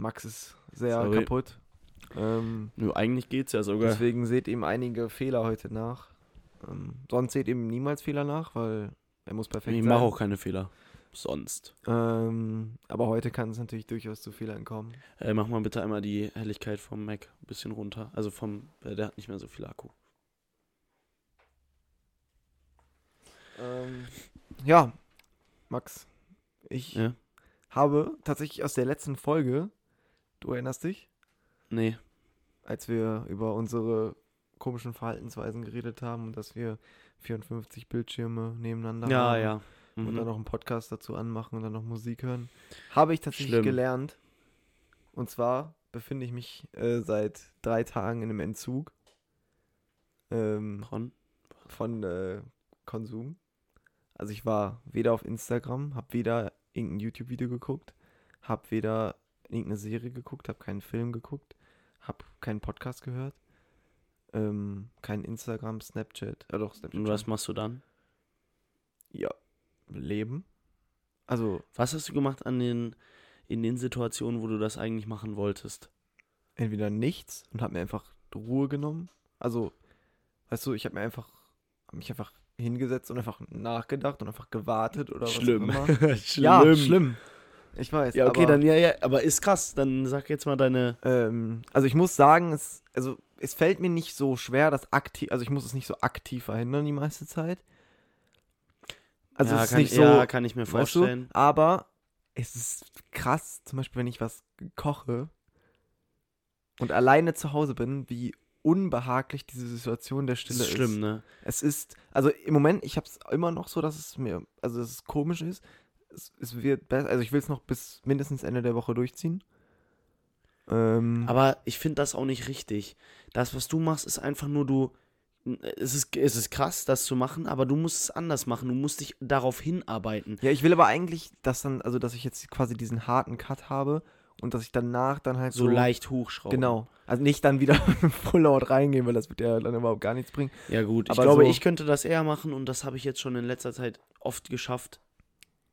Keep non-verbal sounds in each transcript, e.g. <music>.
Max ist sehr Sorry. kaputt. Ähm, Nö, eigentlich geht's ja sogar. deswegen seht ihm einige Fehler heute nach. Ähm, sonst seht ihm niemals Fehler nach, weil er muss perfekt ich sein. mache auch keine Fehler. Sonst. Ähm, aber heute kann es natürlich durchaus zu Fehlern kommen. Äh, mach mal bitte einmal die Helligkeit vom Mac ein bisschen runter. Also vom, äh, der hat nicht mehr so viel Akku. Ähm, ja, Max, ich Ja? habe tatsächlich aus der letzten Folge, du erinnerst dich, Nee. als wir über unsere komischen Verhaltensweisen geredet haben und dass wir 54 Bildschirme nebeneinander Ja, haben ja. und Mhm. dann noch einen Podcast dazu anmachen und dann noch Musik hören, habe ich tatsächlich Schlimm. gelernt. Und zwar befinde ich mich äh, seit drei Tagen in einem Entzug ähm, Von? von äh, Konsum. Also ich war weder auf Instagram, habe weder irgendein YouTube-Video geguckt, habe weder irgendeine Serie geguckt, habe keinen Film geguckt, habe keinen Podcast gehört, ähm, kein Instagram, Snapchat, äh doch, Snapchat. Und was machst du dann? Ja, Leben. Also Was hast du gemacht an den, in den Situationen, wo du das eigentlich machen wolltest? entweder nichts und habe mir einfach Ruhe genommen. Also, weißt du, ich habe mir einfach, hab mich einfach hingesetzt und einfach nachgedacht und einfach gewartet oder was auch immer. schlimm. <laughs> Ja, schlimm. Ich weiß. Ja, okay, dann ja, ja, aber ist krass. Dann sag jetzt mal deine. Ähm, also ich muss sagen, es, also es fällt mir nicht so schwer, das aktiv, also ich muss es nicht so aktiv verhindern die meiste Zeit. Also ja, es ist kann, nicht so, ja, kann ich mir weißt du, vorstellen. aber es ist krass, zum Beispiel, wenn ich was koche und alleine zu Hause bin, wie unbehaglich diese Situation der Das Stille ist schlimm, ne? Es ist, also im Moment, ich habe es immer noch so, dass es mir, also dass es komisch ist. Es, es wird besser, also ich will es noch bis mindestens Ende der Woche durchziehen. Ähm, Aber ich finde das auch nicht richtig. Das, was du machst, ist einfach nur du. Es ist, es ist krass, das zu machen, aber du musst es anders machen. Du musst dich darauf hinarbeiten. ja, ich will aber eigentlich, dass dann, also dass ich jetzt quasi diesen harten Cut habe und dass ich danach dann halt So so, leicht hochschrauben. Genau. Also nicht dann wieder <laughs> Full Out reingehen, weil das wird ja dann überhaupt gar nichts bringen. Ja, gut. Ich Aber glaube, so- ich könnte das eher machen und das habe ich jetzt schon in letzter Zeit oft geschafft.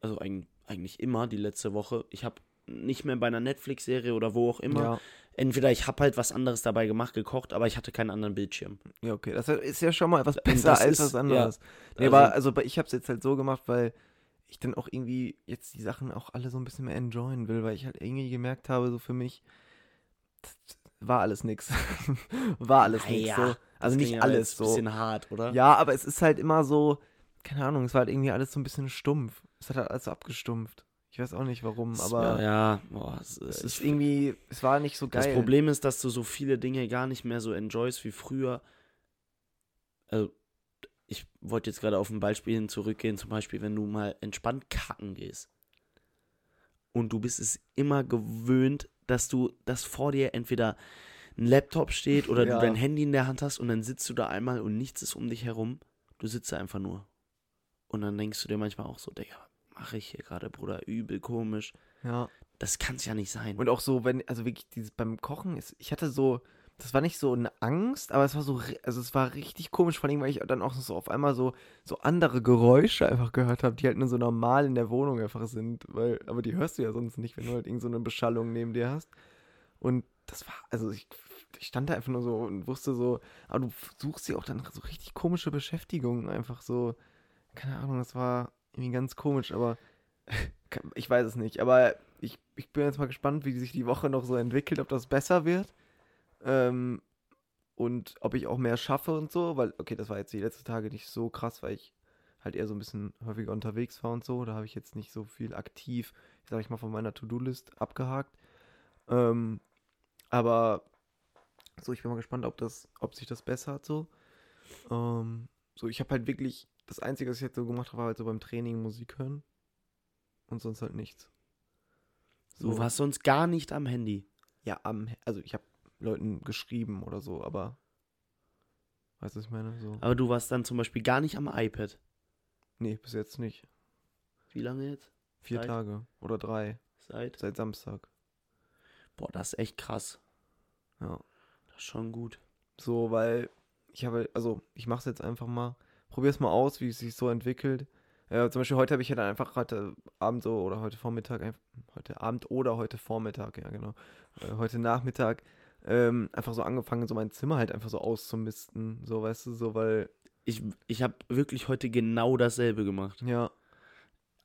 Also eig- eigentlich immer die letzte Woche. Ich habe nicht mehr bei einer Netflix-Serie oder wo auch immer. Ja. Entweder ich habe halt was anderes dabei gemacht, gekocht, aber ich hatte keinen anderen Bildschirm. Ja, okay. Das ist ja schon mal etwas <laughs> besser das als ist- was anderes. Nee, also- aber also ich habe es jetzt halt so gemacht, weil ich dann auch irgendwie jetzt die Sachen auch alle so ein bisschen mehr enjoyen will, weil ich halt irgendwie gemerkt habe, so für mich war alles nix. <laughs> war alles nix. So. Also nicht alles so. Ein bisschen hart, oder? Ja, aber es ist halt immer so, keine Ahnung, es war halt irgendwie alles so ein bisschen stumpf. Es hat halt alles so abgestumpft. Ich weiß auch nicht warum, Es aber ja, boah, es, es ich- ist irgendwie, es war nicht so geil. Das Problem ist, dass du so viele Dinge gar nicht mehr so enjoyst wie früher. Also, ich wollte jetzt gerade auf ein Beispiel hin zurückgehen, zum Beispiel, wenn du mal entspannt kacken gehst. Und du bist es immer gewöhnt, dass du, dass vor dir entweder ein Laptop steht oder Ja. du dein Handy in der Hand hast und dann sitzt du da einmal und nichts ist um dich herum. Du sitzt da einfach nur. Und dann denkst du dir manchmal auch so, Digga, mache ich hier gerade, Bruder? Übel komisch. Ja. Das kann's ja nicht sein. Und auch so, wenn, also wirklich dieses beim Kochen ist, ich hatte so, das war nicht so eine Angst, aber es war so, also es war richtig komisch, vor allem, weil ich dann auch so auf einmal so, so andere Geräusche einfach gehört habe, die halt nur so normal in der Wohnung einfach sind, weil, aber die hörst du ja sonst nicht, wenn du halt irgend so eine Beschallung neben dir hast. Und das war, also ich, ich stand da einfach nur so und wusste so, aber du suchst dir auch dann so richtig komische Beschäftigungen, einfach so, keine Ahnung, das war irgendwie ganz komisch, aber <laughs> ich weiß es nicht, aber ich, ich bin jetzt mal gespannt, wie sich die Woche noch so entwickelt, ob das besser wird. Ähm, und ob ich auch mehr schaffe und so, weil, okay, das war jetzt die letzten Tage nicht so krass, weil ich halt eher so ein bisschen häufiger unterwegs war und so. Da habe ich jetzt nicht so viel aktiv, sag ich mal, von meiner To-Do-List abgehakt. Ähm, aber so, ich bin mal gespannt, ob das, ob sich das bessert so. Ähm, so, ich habe halt wirklich, das Einzige, was ich jetzt so gemacht habe, war halt so beim Training Musik hören. Und sonst halt nichts. Du warst sonst gar nicht am Handy. Ja, am, also ich habe Leuten geschrieben oder so, aber weißt du, was ich meine? So. Aber du warst dann zum Beispiel gar nicht am iPad. Nee, bis jetzt nicht. Wie lange jetzt? Vier Seit- Tage oder drei, Seit? seit Samstag. Boah, das ist echt krass. Ja. Das ist schon gut. So, weil ich habe, also ich mache es jetzt einfach mal, probier's mal aus, wie es sich so entwickelt. Äh, zum Beispiel heute habe ich ja dann einfach heute Abend so oder heute Vormittag, heute Abend oder heute Vormittag, ja genau, äh, heute Nachmittag ähm, einfach so angefangen, so mein Zimmer halt einfach so auszumisten, so weißt du, so weil, Ich, ich habe wirklich heute genau dasselbe gemacht. ja,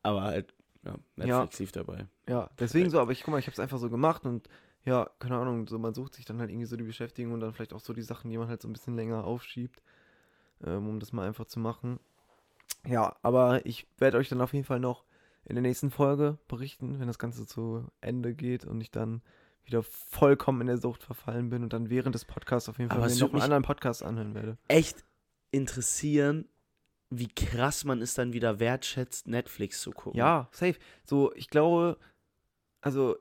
Aber halt, ja, Netflix lief dabei. ja, deswegen so, aber ich guck mal, ich habe es einfach so gemacht und ja, keine Ahnung, so man sucht sich dann halt irgendwie so die Beschäftigung und dann vielleicht auch so die Sachen, die man halt so ein bisschen länger aufschiebt, ähm, um das mal einfach zu machen. Ja, aber ich werde euch dann auf jeden Fall noch in der nächsten Folge berichten, wenn das Ganze zu Ende geht und ich dann wieder vollkommen in der Sucht verfallen bin und dann während des Podcasts auf jeden Fall noch einen anderen Podcast anhören werde. Echt interessieren, wie krass man es dann wieder wertschätzt, Netflix zu gucken. Ja, safe. So, ich glaube, also,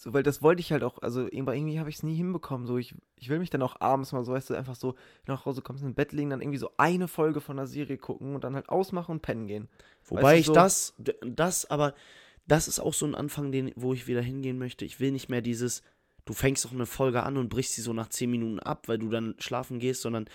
so, weil das wollte ich halt auch, also irgendwie, irgendwie habe ich es nie hinbekommen. So, ich, ich will mich dann auch abends mal so, weißt du, einfach so nach Hause kommst, ins Bett legen, dann irgendwie so eine Folge von einer Serie gucken und dann halt ausmachen und pennen gehen. Wobei Weißt du, ich so- das, das, aber das ist auch so ein Anfang, den, wo ich wieder hingehen möchte. Ich will nicht mehr dieses, du fängst doch eine Folge an und brichst sie so nach 10 Minuten ab, weil du dann schlafen gehst, sondern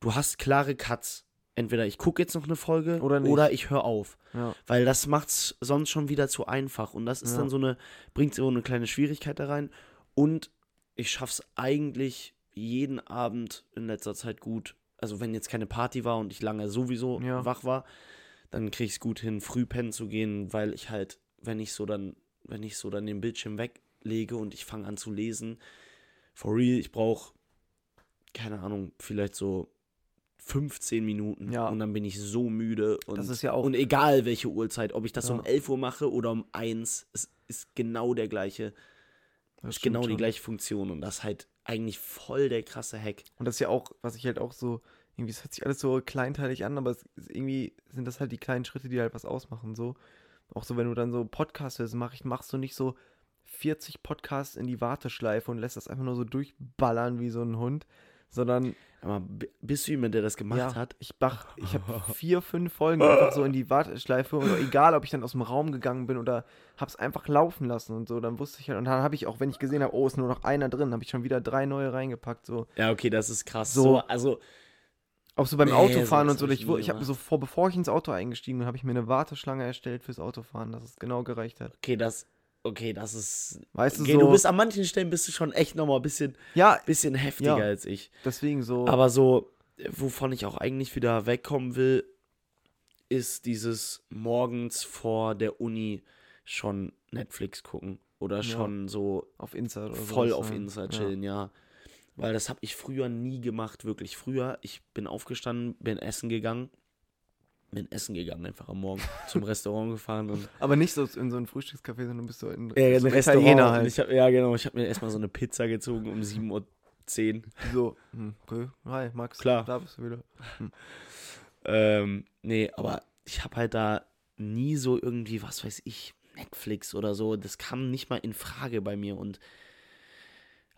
du hast klare Cuts. Entweder ich gucke jetzt noch eine Folge Oder oder ich höre auf. Ja. Weil das macht's sonst schon wieder zu einfach. Und das ist Ja. dann so eine, bringt so eine kleine Schwierigkeit da rein. Und ich schaff's eigentlich jeden Abend in letzter Zeit gut. Also wenn jetzt keine Party war und ich lange sowieso Ja. wach war, dann krieg ich's gut hin, früh pennen zu gehen, weil ich halt, wenn ich so dann, wenn ich so dann den Bildschirm weglege und ich fange an zu lesen, for real, ich brauche, keine Ahnung, vielleicht so 15 Minuten Ja. und dann bin ich so müde und, Das ist ja auch- und egal welche Uhrzeit, ob ich das Ja. um 11 Uhr mache oder um 1, es ist genau der gleiche, Das ist genau die gleiche Funktion und das ist halt eigentlich voll der krasse Hack. Und das ist ja auch, was ich halt auch so, irgendwie, es hört sich alles so kleinteilig an, aber es ist irgendwie sind das halt die kleinen Schritte, die halt was ausmachen, so. Auch so, wenn du dann so Podcasts hörst, mach ich, machst du nicht so 40 Podcasts in die Warteschleife und lässt das einfach nur so durchballern wie so ein Hund, sondern Aber bist du jemand, der das gemacht ja, hat? ich mach, ich habe <laughs> vier, fünf Folgen einfach so in die Warteschleife oder egal, ob ich dann aus dem Raum gegangen bin oder hab's einfach laufen lassen und so, dann wusste ich halt, und dann habe ich auch, wenn ich gesehen habe, oh, ist nur noch einer drin, habe ich schon wieder drei neue reingepackt, so. Ja, okay, das ist krass. So. So, also Auch so beim Nee, Autofahren und so. ich Ich, habe so vor, bevor ich ins Auto eingestiegen bin, habe ich mir eine Warteschlange erstellt fürs Autofahren, dass es genau gereicht hat. okay, das okay, das ist Weißt du okay, so? du bist an manchen Stellen bist du schon echt nochmal ein bisschen ja, bisschen heftiger Ja. als ich. deswegen so. Aber so, wovon ich auch eigentlich wieder wegkommen will, ist dieses morgens vor der Uni schon Netflix gucken. Oder Ja. schon so auf Insta oder voll sowas, auf ne? Insta Ja. chillen, ja. Weil das habe ich früher nie gemacht, wirklich. Früher, ich bin aufgestanden, bin essen gegangen. Bin essen gegangen, einfach am Morgen zum Restaurant gefahren und <laughs> Aber nicht so in so ein Frühstückscafé, sondern bist so in ja, so ein Restaurant. Halt. hab, ja, genau. Ich habe mir erstmal so eine Pizza gezogen um 7.10 Uhr. So, hm, okay. Hi, Max. Klar. Da bist du wieder. Ähm, nee, aber ich habe halt da nie so irgendwie, was weiß ich, Netflix oder so. Das kam nicht mal in Frage bei mir und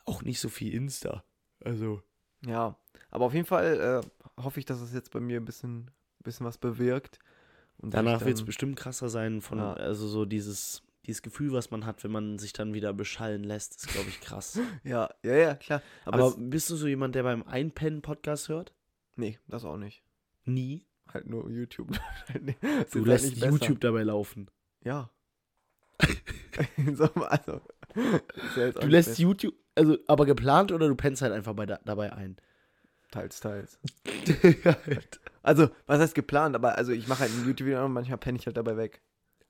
auch nicht so viel Insta. Also. Ja, aber auf jeden Fall äh, hoffe ich, dass es jetzt bei mir ein bisschen, bisschen was bewirkt. Danach wird es bestimmt krasser sein von, Ja. also so dieses, dieses Gefühl, was man hat, wenn man sich dann wieder beschallen lässt, ist, glaube ich, krass. <laughs> Ja, ja, ja, klar. Aber, Aber bist du so jemand, der beim Einpennen Podcast hört? nee, das auch nicht. Nie. Halt nur YouTube. <laughs> nee, Du halt lässt besser. YouTube dabei laufen. Ja. <laughs> so, also, ja Du lässt mehr- YouTube, also aber geplant oder du pennst halt einfach bei da, dabei ein? Teils, teils. Also, was heißt geplant? Aber also ich mache halt ein YouTube-Video und manchmal penne ich halt dabei weg.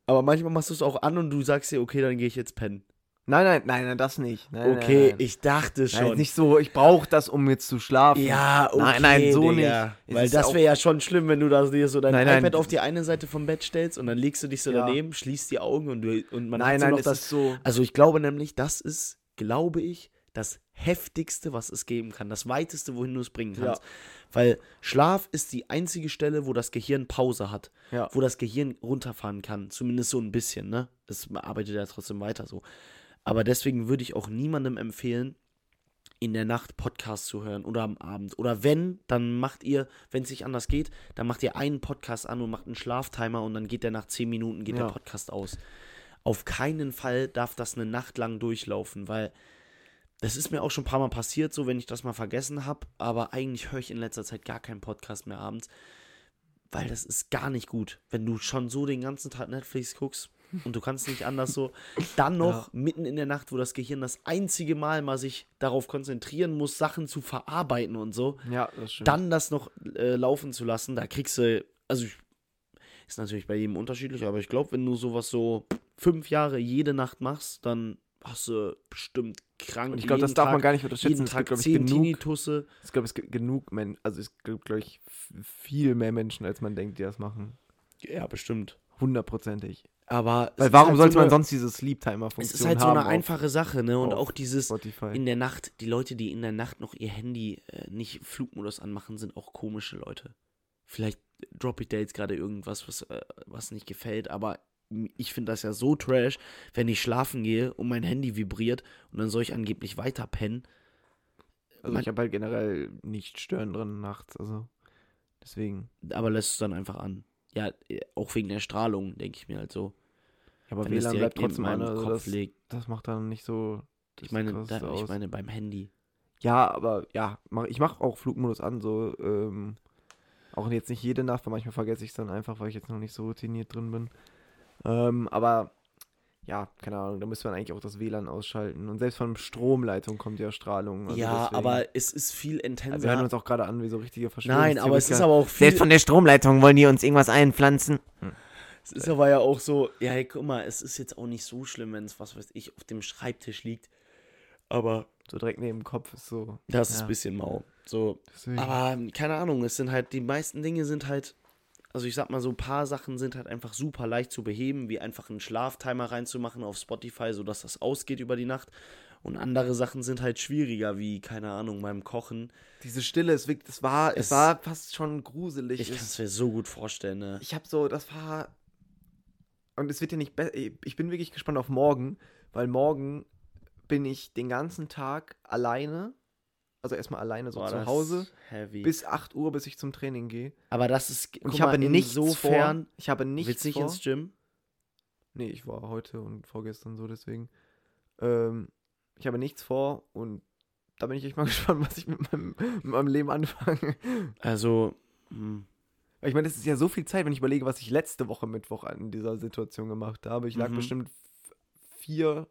aber manchmal machst du es auch an und du sagst dir, okay, dann gehe ich jetzt pennen. Nein, nein, nein, nein, das nicht. Nein, Okay, nein, nein. ich dachte Nein, schon. nicht so, ich brauche das, um jetzt zu schlafen. ja, okay, Nein, nein, so Digga. nicht. Weil das wäre ja schon schlimm, wenn du da dir so dein Nein, nein, iPad auf die eine Seite vom Bett stellst und dann legst du dich so Ja. daneben, schließt die Augen und, du, und man nein, hat so nein, noch das. so. Also ich glaube nämlich, das ist, glaube ich, das heftigste, was es geben kann. Das weiteste, wohin du es bringen kannst. Weil Schlaf ist die einzige Stelle, wo das Gehirn Pause hat. Ja. Wo das Gehirn runterfahren kann. Zumindest so ein bisschen, ne? Es arbeitet ja trotzdem weiter so. Aber deswegen würde ich auch niemandem empfehlen, in der Nacht Podcast zu hören oder am Abend. Oder wenn, dann macht ihr, wenn es nicht anders geht, dann macht ihr einen Podcast an und macht einen Schlaftimer und dann geht der nach 10 Minuten, geht Ja. der Podcast aus. Auf keinen Fall darf das eine Nacht lang durchlaufen, weil das ist mir auch schon ein paar Mal passiert, so wenn ich das mal vergessen habe, aber eigentlich höre ich in letzter Zeit gar keinen Podcast mehr abends, weil das ist gar nicht gut. Wenn du schon so den ganzen Tag Netflix guckst und du kannst nicht anders so, dann noch mitten in der Nacht, wo das Gehirn das einzige Mal mal sich darauf konzentrieren muss, Sachen zu verarbeiten und so, Ja, das dann das noch äh, laufen zu lassen, da kriegst du, also ich, ist natürlich bei jedem unterschiedlich, aber ich glaube, wenn du sowas so fünf Jahre jede Nacht machst, dann hast du bestimmt krank. Und ich glaube, das darf man Tag- gar nicht unterschätzen. Jeden Es Tag gibt, glaube ich, genug, ich glaube, es gibt genug Menschen, also es gibt, glaube ich, viel mehr Menschen, als man denkt, die das machen. Ja, bestimmt. Hundertprozentig. Aber es Weil warum halt sollte so man eine, sonst diese Sleep-Timer-Funktion Es ist halt so haben eine einfache Sache, ne? Und auch dieses Spotify? in der Nacht, die Leute, die in der Nacht noch ihr Handy äh, nicht Flugmodus anmachen, sind auch komische Leute. Vielleicht droppe ich da jetzt gerade irgendwas, was, äh, was nicht gefällt, aber ich finde das ja so trash, wenn ich schlafen gehe und mein Handy vibriert und dann soll ich angeblich weiter pennen. also ich habe halt generell nicht stören drin nachts, also deswegen. Aber lässt es dann einfach an. Ja, äh, auch wegen der Strahlung, denke ich mir halt so. Ja, aber wenn es WLAN bleibt trotzdem an, also Kopf das, liegt. das macht dann nicht so. Ich meine, da, ich meine beim Handy. Ja, aber ja, mach, ich mache auch Flugmodus an, so, ähm, auch jetzt nicht jede Nacht, weil manchmal vergesse ich es dann einfach, weil ich jetzt noch nicht so routiniert drin bin. Ähm, aber ja, keine Ahnung, da müsste man eigentlich auch das WLAN ausschalten. Und selbst von Stromleitung kommt ja Strahlung. also ja, deswegen- aber es ist viel intenser. Also wir hören uns auch gerade an wie so richtige Nein, aber es ist aber auch viel. Selbst von der Stromleitung wollen die uns irgendwas einpflanzen. Es ist aber ja auch so, ja, hey, guck mal, es ist jetzt auch nicht so schlimm, wenn es, was weiß ich, auf dem Schreibtisch liegt. Aber So direkt neben dem Kopf ist so. das ist Ja. ein bisschen mau. So, Deswegen. aber keine Ahnung, es sind halt, die meisten Dinge sind halt, also ich sag mal so, ein paar Sachen sind halt einfach super leicht zu beheben, wie einfach einen Schlaftimer reinzumachen auf Spotify, sodass das ausgeht über die Nacht. Und andere Sachen sind halt schwieriger, wie, keine Ahnung, beim Kochen. Diese Stille, es, es, war, es, Es- war fast schon gruselig. Ich kann Es- es mir so gut vorstellen, ne? ich habe so, das war. Und es wird ja nicht besser. Ich bin wirklich gespannt auf morgen, weil morgen bin ich den ganzen Tag alleine. Also erstmal alleine so Boah, zu Hause. Bis 8 Uhr, bis ich zum Training gehe. aber das ist, Und ich habe mal, nichts insofern, vor. Ich habe nichts willst du nicht vor. ins Gym? Nee, ich war heute und vorgestern so, deswegen. Ähm, ich habe nichts vor und da bin ich echt mal <laughs> gespannt, was ich mit meinem, mit meinem Leben anfange. Also, hm, ich meine, das ist ja so viel Zeit, wenn ich überlege, was ich letzte Woche Mittwoch in dieser Situation gemacht habe. Ich lag Mhm. bestimmt vier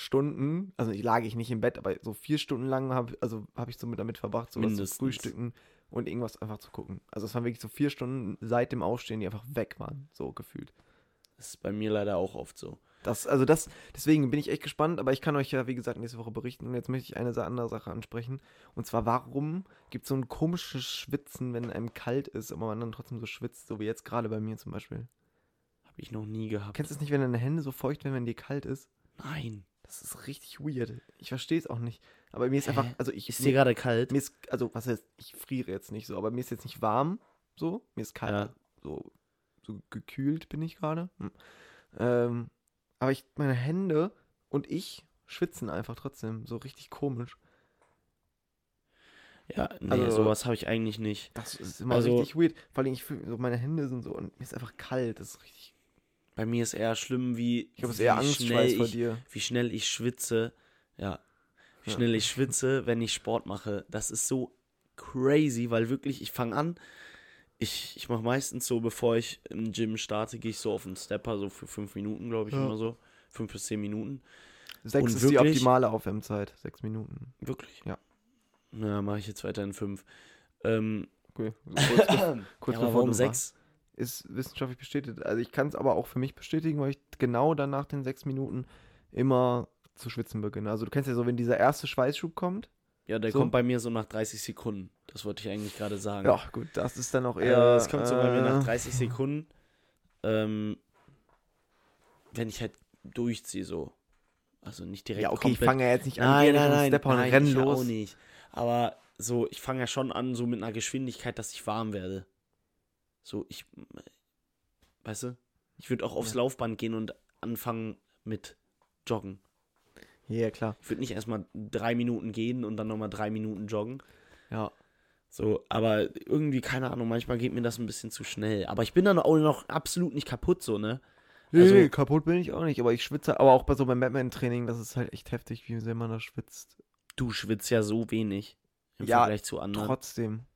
Stunden, also ich lag ich nicht im Bett, aber so vier Stunden lang habe also hab ich so mit damit verbracht, so was zu frühstücken und irgendwas einfach zu gucken. Also es waren wirklich so vier Stunden seit dem Aufstehen, die einfach weg waren, so gefühlt. das ist bei mir leider auch oft so. Das, also das, deswegen bin ich echt gespannt, aber ich kann euch ja, wie gesagt, nächste Woche berichten. Und jetzt möchte ich eine andere Sache ansprechen. Und zwar, warum gibt es so ein komisches Schwitzen, wenn einem kalt ist, aber man dann trotzdem so schwitzt, so wie jetzt gerade bei mir zum Beispiel. Habe ich noch nie gehabt. Kennst du es nicht, wenn deine Hände so feucht werden, wenn dir kalt ist? Nein. Das ist richtig weird. Ich verstehe es auch nicht. Aber mir ist einfach, Hä? also ich. Ist mir, dir gerade kalt? mir ist, also was heißt, ich friere jetzt nicht so, aber mir ist jetzt nicht warm, so. Mir ist kalt, Ja. so, so gekühlt bin ich gerade. Hm. Ähm, aber ich, meine Hände und ich schwitzen einfach trotzdem, so richtig komisch. Ja, nee, Also- sowas habe ich eigentlich nicht. Das ist immer Also- richtig weird. Vor allem, ich fühl, so meine Hände sind so und mir ist einfach kalt. Das ist richtig. Bei mir ist eher schlimm, wie, Ich wie eher Angstschweiß vor ich, dir. wie schnell ich schwitze. Ja. Wie Ja. schnell ich schwitze, wenn ich Sport mache. Das ist so crazy, weil wirklich, ich fange an. Ich, ich mache meistens so, bevor ich im Gym starte, gehe ich so auf den Stepper, so für fünf Minuten, glaube ich, Ja. immer so. Fünf bis zehn Minuten. Sechs und ist die wirklich- optimale Aufwärmzeit. Sechs Minuten. Wirklich? Ja. Na, mache ich jetzt weiter in fünf. Ähm, Okay. So <coughs> kurz, ja, kurz aber bevor warum sechs? Ist wissenschaftlich bestätigt. Also ich kann es aber auch für mich bestätigen, weil ich genau dann nach den sechs Minuten immer zu schwitzen beginne. Also du kennst ja so, wenn dieser erste Schweißschub kommt. Ja, der So. kommt bei mir so nach 30 Sekunden. Das wollte ich eigentlich gerade sagen. Ja, gut, das ist dann auch Äh, eher. es kommt so bei mir nach äh, 30 <laughs> Sekunden. Ähm, wenn ich halt durchziehe so. Also nicht direkt Ja, okay, ich komplett. fange ja jetzt nicht an, Nein, nein, nein, und nein, renn ich los. auch nicht. Aber so, ich fange ja schon an, so mit einer Geschwindigkeit, dass ich warm werde. So, ich, weißt du, ich würde auch aufs Ja. Laufband gehen und anfangen mit Joggen. Ja, klar. Ich würde nicht erstmal drei Minuten gehen und dann nochmal drei Minuten joggen. Ja. So, aber irgendwie, keine Ahnung, manchmal geht mir das ein bisschen zu schnell. Aber ich bin dann auch noch absolut nicht kaputt, so, ne? Nee, Also- nee, kaputt bin ich auch nicht, aber ich schwitze, aber auch bei so beim Batman-Training, das ist halt echt heftig, wie sehr man da schwitzt. Du schwitzt ja so wenig im Ja, Vergleich zu anderen. Trotzdem.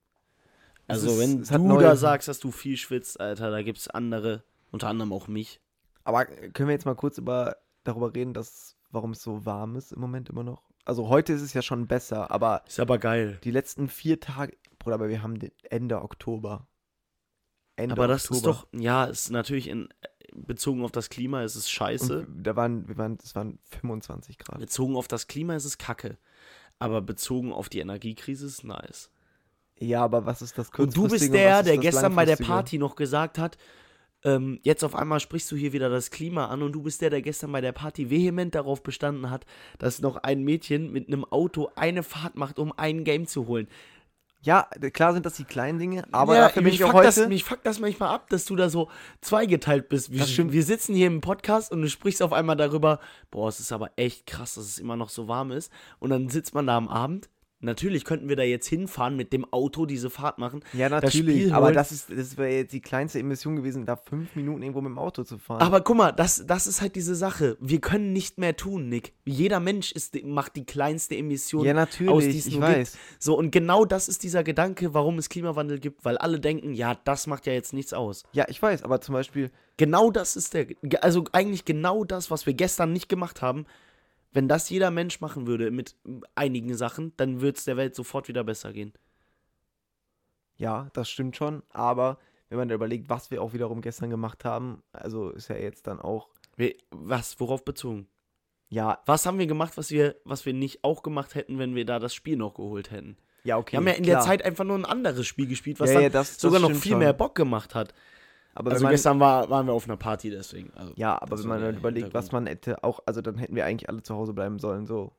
Also ist- wenn es du neue- da sagst, dass du viel schwitzt, Alter, da gibt's andere, unter anderem auch mich. Aber können wir jetzt mal kurz über, darüber reden, dass, warum es so warm ist im Moment immer noch? Also heute ist es ja schon besser, aber Ist aber geil. die letzten vier Tage, Bruder, aber wir haben den Ende Oktober. Ende Aber das Oktober. ist doch, ja, ist natürlich in, bezogen auf das Klima ist es scheiße. Und da waren, wir waren, es waren 25 Grad. Bezogen auf das Klima ist es kacke. Aber bezogen auf die Energiekrise ist es nice. Ja, aber was ist das Und du bist der, der gestern bei der? Party noch gesagt hat, ähm, jetzt auf einmal sprichst du hier wieder das Klima an und du bist der, der gestern bei der Party vehement darauf bestanden hat, dass noch ein Mädchen mit einem Auto eine Fahrt macht, um ein Game zu holen. Ja, klar sind das die kleinen Dinge, aber ja, dafür bin mich ich auch fuckt heute. Das, mich fuckt das manchmal ab, dass du da so zweigeteilt bist. Wir, wir sitzen hier im Podcast und du sprichst auf einmal darüber, boah, es ist aber echt krass, dass es immer noch so warm ist. Und dann sitzt man da am Abend. Natürlich könnten wir da jetzt hinfahren, mit dem Auto diese Fahrt machen. ja, das natürlich, Spiel aber das ist, das wäre jetzt die kleinste Emission gewesen, da fünf Minuten irgendwo mit dem Auto zu fahren. Aber guck mal, das, das ist halt diese Sache. Wir können nicht mehr tun, Nick. Jeder Mensch ist, macht die kleinste Emission ja, aus, natürlich, die es ich weiß. gibt. So, und genau das ist dieser Gedanke, warum es Klimawandel gibt, weil alle denken, ja, das macht ja jetzt nichts aus. Ja, ich weiß, aber zum Beispiel, Genau das ist der, also eigentlich genau das, was wir gestern nicht gemacht haben. Wenn das jeder Mensch machen würde mit einigen Sachen, dann würde es der Welt sofort wieder besser gehen. ja, das stimmt schon, aber wenn man da überlegt, was wir auch wiederum gestern gemacht haben, also ist ja jetzt dann auch, was, worauf bezogen? ja, Was haben wir gemacht, was wir, was wir nicht auch gemacht hätten, wenn wir da das Spiel noch geholt hätten? ja, okay. Wir haben ja in klar. der Zeit einfach nur ein anderes Spiel gespielt, was Ja, dann ja, das- das sogar noch stimmt viel schon. mehr Bock gemacht hat. Aber Also man, gestern war, waren wir auf einer Party, deswegen. Also, ja, aber wenn man dann überlegt, was man hätte auch, also dann hätten wir eigentlich alle zu Hause bleiben sollen, so.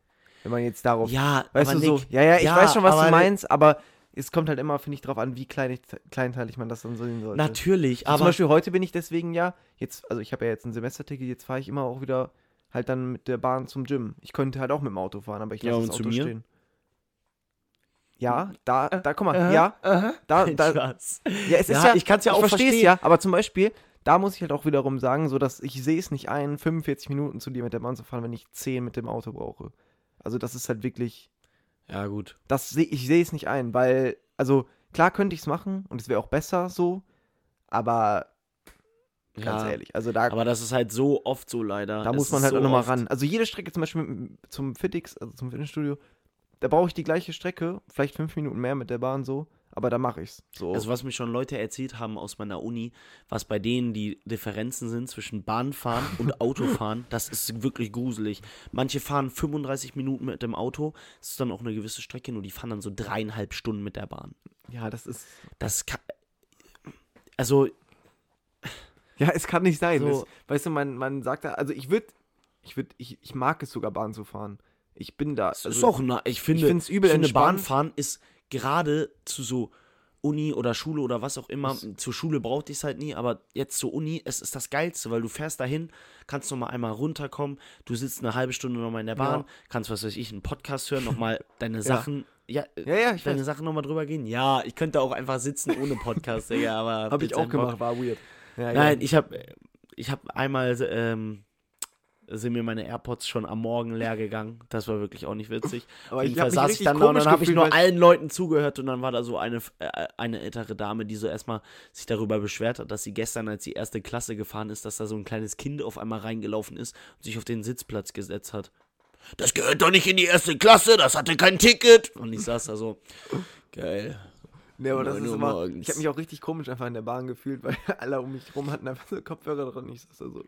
Wenn man jetzt darauf, ja, weißt aber du, so, Nick, ja, ja, ich ja, weiß schon, was aber du meinst, aber es kommt halt immer, finde ich, drauf an, wie klein, kleinteilig man das dann sehen sollte. Natürlich, So, Zum aber Beispiel heute bin ich deswegen ja, jetzt, also ich habe ja jetzt ein Semesterticket, jetzt fahre ich immer auch wieder halt dann mit der Bahn zum Gym. Ich könnte halt auch mit dem Auto fahren, aber ich Ja, lasse und das Auto stehen. Ja, da, da, guck mal, Aha, ja, aha. da, Nein, <laughs> da, Spaß. ja, es ist Ja, ja, ich kann's ja auch versteh's verstehen. ja, aber zum Beispiel, da muss ich halt auch wiederum sagen, so dass ich sehe es nicht ein, 45 Minuten zu dir mit der Bahn zu fahren, wenn ich 10 mit dem Auto brauche. Also das ist halt wirklich, Ja, gut. das seh, ich sehe es nicht ein, weil, also klar könnte ich es machen und es wäre auch besser so, aber ganz ja, ehrlich, also da, Aber das ist halt so oft so leider. da Es muss man halt so auch nochmal ran. Also jede Strecke zum Beispiel mit, zum Fitix, also zum Fitnessstudio, da brauche ich die gleiche Strecke, vielleicht fünf Minuten mehr mit der Bahn so, aber da mache ich's. So. Also was mir schon Leute erzählt haben aus meiner Uni, was bei denen die Differenzen sind zwischen Bahnfahren und <laughs> Autofahren, das ist wirklich gruselig. Manche fahren 35 Minuten mit dem Auto, das ist dann auch eine gewisse Strecke, nur die fahren dann so dreieinhalb Stunden mit der Bahn. ja, das ist, Das kann, also ja, es kann nicht sein. So. Es, weißt du, man, man sagt da, also ich würde, ich würde, ich, ich mag es sogar Bahn zu fahren. Ich bin da. Also, ist auch, na, ich finde, find's übel ich finde. Bahnfahren ist gerade zu so Uni oder Schule oder was auch immer. Es- Zur Schule brauchte ich es halt nie, aber jetzt zur Uni, es ist das Geilste, weil du fährst dahin, kannst noch mal einmal runterkommen, du sitzt eine halbe Stunde noch mal in der Bahn, Ja. kannst, was weiß ich, einen Podcast hören, noch mal <laughs> deine Sachen, ja, Ja, ja, ich deine weiß. Sachen noch mal drüber gehen. Ja, ich könnte auch einfach sitzen ohne Podcast, Digga, aber <laughs> Habe ich auch gemacht, war weird. Ja, Nein, ich habe ich hab einmal ähm, sind mir meine AirPods schon am Morgen leer gegangen. Das war wirklich auch nicht witzig. <laughs> Aber Auf ich saß ich dann da und dann habe ich nur allen Leuten zugehört und dann war da so eine, äh, eine ältere Dame, die so erstmal sich darüber beschwert hat, dass sie gestern, als die erste Klasse gefahren ist, dass da so ein kleines Kind auf einmal reingelaufen ist und sich auf den Sitzplatz gesetzt hat. Das gehört doch nicht in die erste Klasse, das hatte kein Ticket. Und ich saß da so, geil. Nee, aber das ist immer, morgens. ich habe mich auch richtig komisch einfach in der Bahn gefühlt, weil <laughs> alle um mich rum hatten einfach so Kopfhörer drin. Ich saß da so.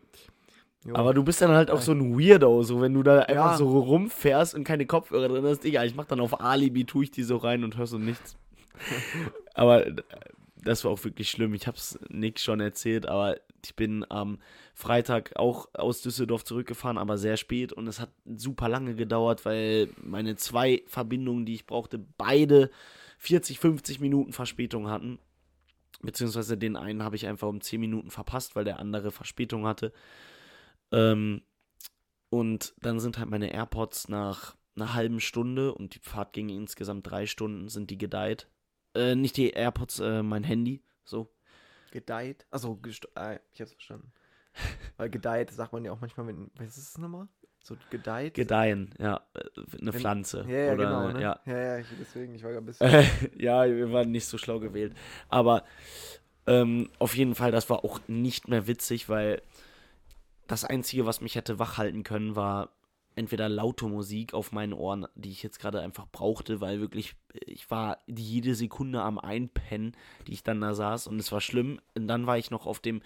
Jo. Aber du bist dann halt auch so ein Weirdo, so wenn du da einfach Ja. so rumfährst und keine Kopfhörer drin hast. Digga, ich mach dann auf Alibi, tue ich die so rein und hör so nichts. <laughs> aber äh, das war auch wirklich schlimm. Ich hab's Nick schon erzählt, aber ich bin am Freitag auch aus Düsseldorf zurückgefahren, aber sehr spät und es hat super lange gedauert, weil meine zwei Verbindungen, die ich brauchte, beide 40, 50 Minuten Verspätung hatten. Beziehungsweise den einen habe ich einfach um 10 Minuten verpasst, weil der andere Verspätung hatte. Ähm, und dann sind halt meine AirPods nach einer halben Stunde und die Fahrt ging insgesamt drei Stunden, sind die gedeiht. Äh, nicht die AirPods, äh, mein Handy. So. gedeiht. Achso, äh, ich hab's verstanden. Weil gedeiht sagt man ja auch manchmal, wenn, was ist das nochmal? so gedeiht. Gedeihen, ja. äh, Eine Wenn- Pflanze. ja, ja, oder, genau, ne? ja. ja, ja, ich, deswegen, ich war gerade ein bisschen. <laughs> ja, wir waren nicht so schlau gewählt. Aber ähm, auf jeden Fall, das war auch nicht mehr witzig, weil das Einzige, was mich hätte wachhalten können, war entweder laute Musik auf meinen Ohren, die ich jetzt gerade einfach brauchte, weil wirklich, ich war jede Sekunde am Einpennen, die ich dann da saß und es war schlimm. Und dann war ich noch auf dem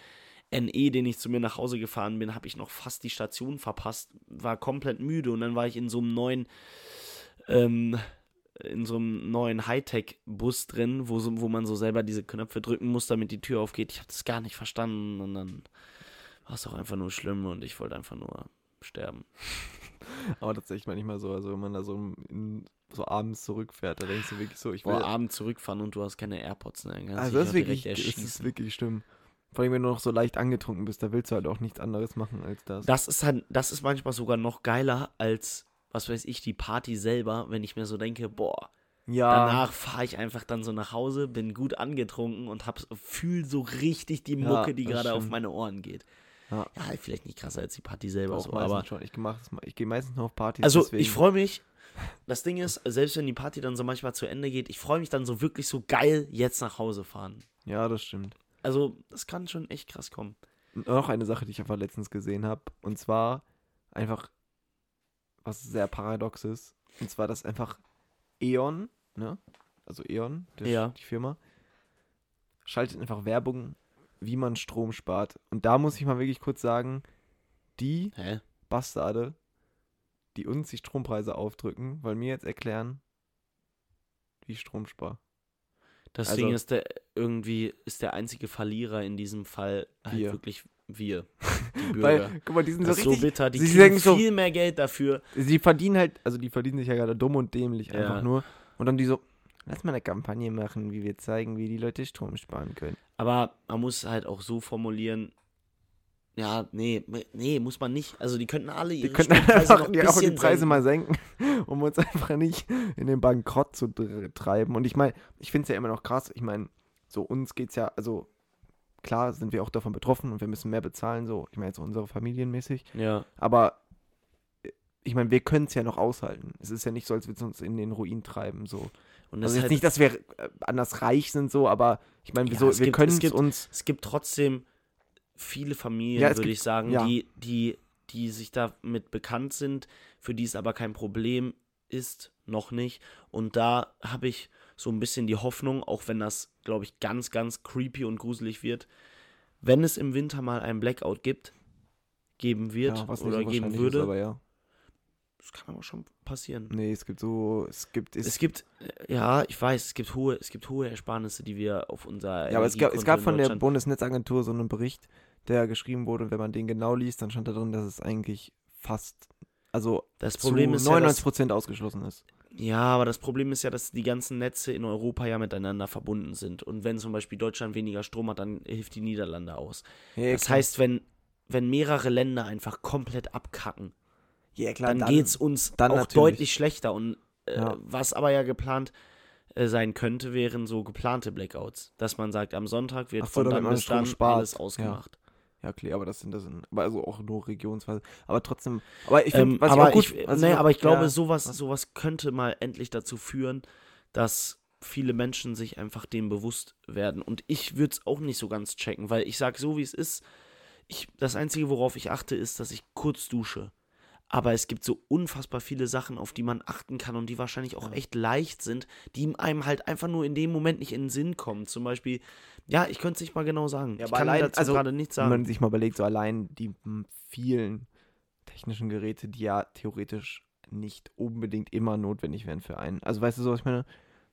NE, den ich zu mir nach Hause gefahren bin, habe ich noch fast die Station verpasst, war komplett müde und dann war ich in so einem neuen, ähm, in so einem neuen Hightech-Bus drin, wo, so, wo man so selber diese Knöpfe drücken muss, damit die Tür aufgeht. Ich habe das gar nicht verstanden und dann war es auch einfach nur schlimm und ich wollte einfach nur sterben. <laughs> Aber tatsächlich manchmal so, also wenn man da so, in, so abends zurückfährt, da denkst du wirklich so, ich will. Boah, abends zurückfahren und du hast keine AirPods, ne? Also das ist wirklich, das ist wirklich schlimm. Vor allem, wenn du noch so leicht angetrunken bist, da willst du halt auch nichts anderes machen als das. Das ist halt, das ist manchmal sogar noch geiler als, was weiß ich, die Party selber, wenn ich mir so denke, boah, ja, danach fahre ich einfach dann so nach Hause, bin gut angetrunken und hab, fühl so richtig die Ja, Mucke, die das gerade auf meine Ohren geht. Ja. Ja, halt vielleicht nicht krasser als die Party selber, auch aber schon. Ich, ich gehe meistens noch auf Partys. Also deswegen. ich freue mich. Das Ding ist, selbst wenn die Party dann so manchmal zu Ende geht, ich freue mich dann so wirklich so geil jetzt nach Hause fahren. Ja, das stimmt. Also das kann schon echt krass kommen. Und noch eine Sache, die ich einfach letztens gesehen habe. Und zwar einfach, was sehr paradox ist. Und zwar, dass einfach E.ON, ne? Also E.ON, Ja. die Firma, schaltet einfach Werbung, wie man Strom spart. Und da muss ich mal wirklich kurz sagen, die Hä? Bastarde, die uns die Strompreise aufdrücken, wollen mir jetzt erklären, wie ich Strom spare. Das Also- Ding ist, der irgendwie ist der einzige Verlierer in diesem Fall halt Wir. wirklich wir, <laughs> die Bürger. Weil, guck mal, die sind so richtig, bitter. Die sie kriegen so- viel mehr Geld dafür. Sie verdienen halt, also die verdienen sich ja gerade dumm und dämlich Ja. einfach nur. Und dann die so, lass mal eine Kampagne machen, wie wir zeigen, wie die Leute Strom sparen können. Aber man muss halt auch so formulieren. Ja, nee, nee, muss man nicht. Also die könnten alle Die ihre könnten Strompreise einfach die, auch die Preise senken. mal senken, <laughs> um uns einfach nicht in den Bankrott zu treiben. Und ich meine, ich finde es ja immer noch krass. Ich meine, so uns geht's ja, also klar sind wir auch davon betroffen und wir müssen mehr bezahlen, so, ich meine jetzt unsere familienmäßig. Ja, Aber äh, ich meine, wir können es ja noch aushalten. Es ist ja nicht so, als würde es uns in den Ruin treiben, so. Und das Also ist jetzt halt nicht, dass wir äh, anders reich sind, so, aber ich meine, Ja, wir können es gibt- uns. es gibt trotzdem viele Familien, Ja, würde gibt- ich sagen, ja. die, die, die sich damit bekannt sind, für die es aber kein Problem ist, noch nicht. Und da habe ich so ein bisschen die Hoffnung, auch wenn das, glaube ich, ganz, ganz creepy und gruselig wird, wenn es im Winter mal ein Blackout gibt, geben wird ja, oder geben würde, Ist, ja. Das kann aber schon passieren. Nee, es gibt so, es gibt, Es es, gibt, äh, ja, ich weiß, es gibt hohe, es gibt hohe Ersparnisse, die wir auf unser ja, aber es gab, es gab von der Bundesnetzagentur so einen Bericht, der geschrieben wurde und wenn man den genau liest, dann stand da drin, dass es eigentlich fast, also Das zu Problem ist ja, dass 99% ausgeschlossen ist. Ja, aber das Problem ist ja, dass die ganzen Netze in Europa ja miteinander verbunden sind. Und wenn zum Beispiel Deutschland weniger Strom hat, dann hilft die Niederlande aus. Ja, Das heißt, wenn, wenn mehrere Länder einfach komplett abkacken, ja, klar, dann, geht's uns dann auch deutlich schlechter. Und äh, Ja. was aber ja geplant äh, sein könnte, wären so geplante Blackouts. Dass man sagt, am Sonntag wird Ach von dann bis dann spart. alles Ja. ausgemacht. Ja, klar, aber das sind, das sind, aber also auch nur regionsweise. Aber trotzdem, aber ich finde, Ähm, was aber, ich gut, ich, was nee, auch- aber ich glaube, ja, sowas, was- sowas könnte mal endlich dazu führen, dass viele Menschen sich einfach dem bewusst werden. Und ich würde es auch nicht so ganz checken, weil ich sage so, wie es ist. Ich, das Einzige, worauf ich achte, ist, dass ich kurz dusche. Aber es gibt so unfassbar viele Sachen, auf die man achten kann und die wahrscheinlich auch echt leicht sind, die einem halt einfach nur in dem Moment nicht in den Sinn kommen. Zum Beispiel, ja, ich könnte es nicht mal genau sagen. Ja, ich kann allein- dazu also, gerade nichts Wenn man sagen. sich mal überlegt, so allein die vielen technischen Geräte, die ja theoretisch nicht unbedingt immer notwendig wären für einen. Also weißt du so, was ich meine?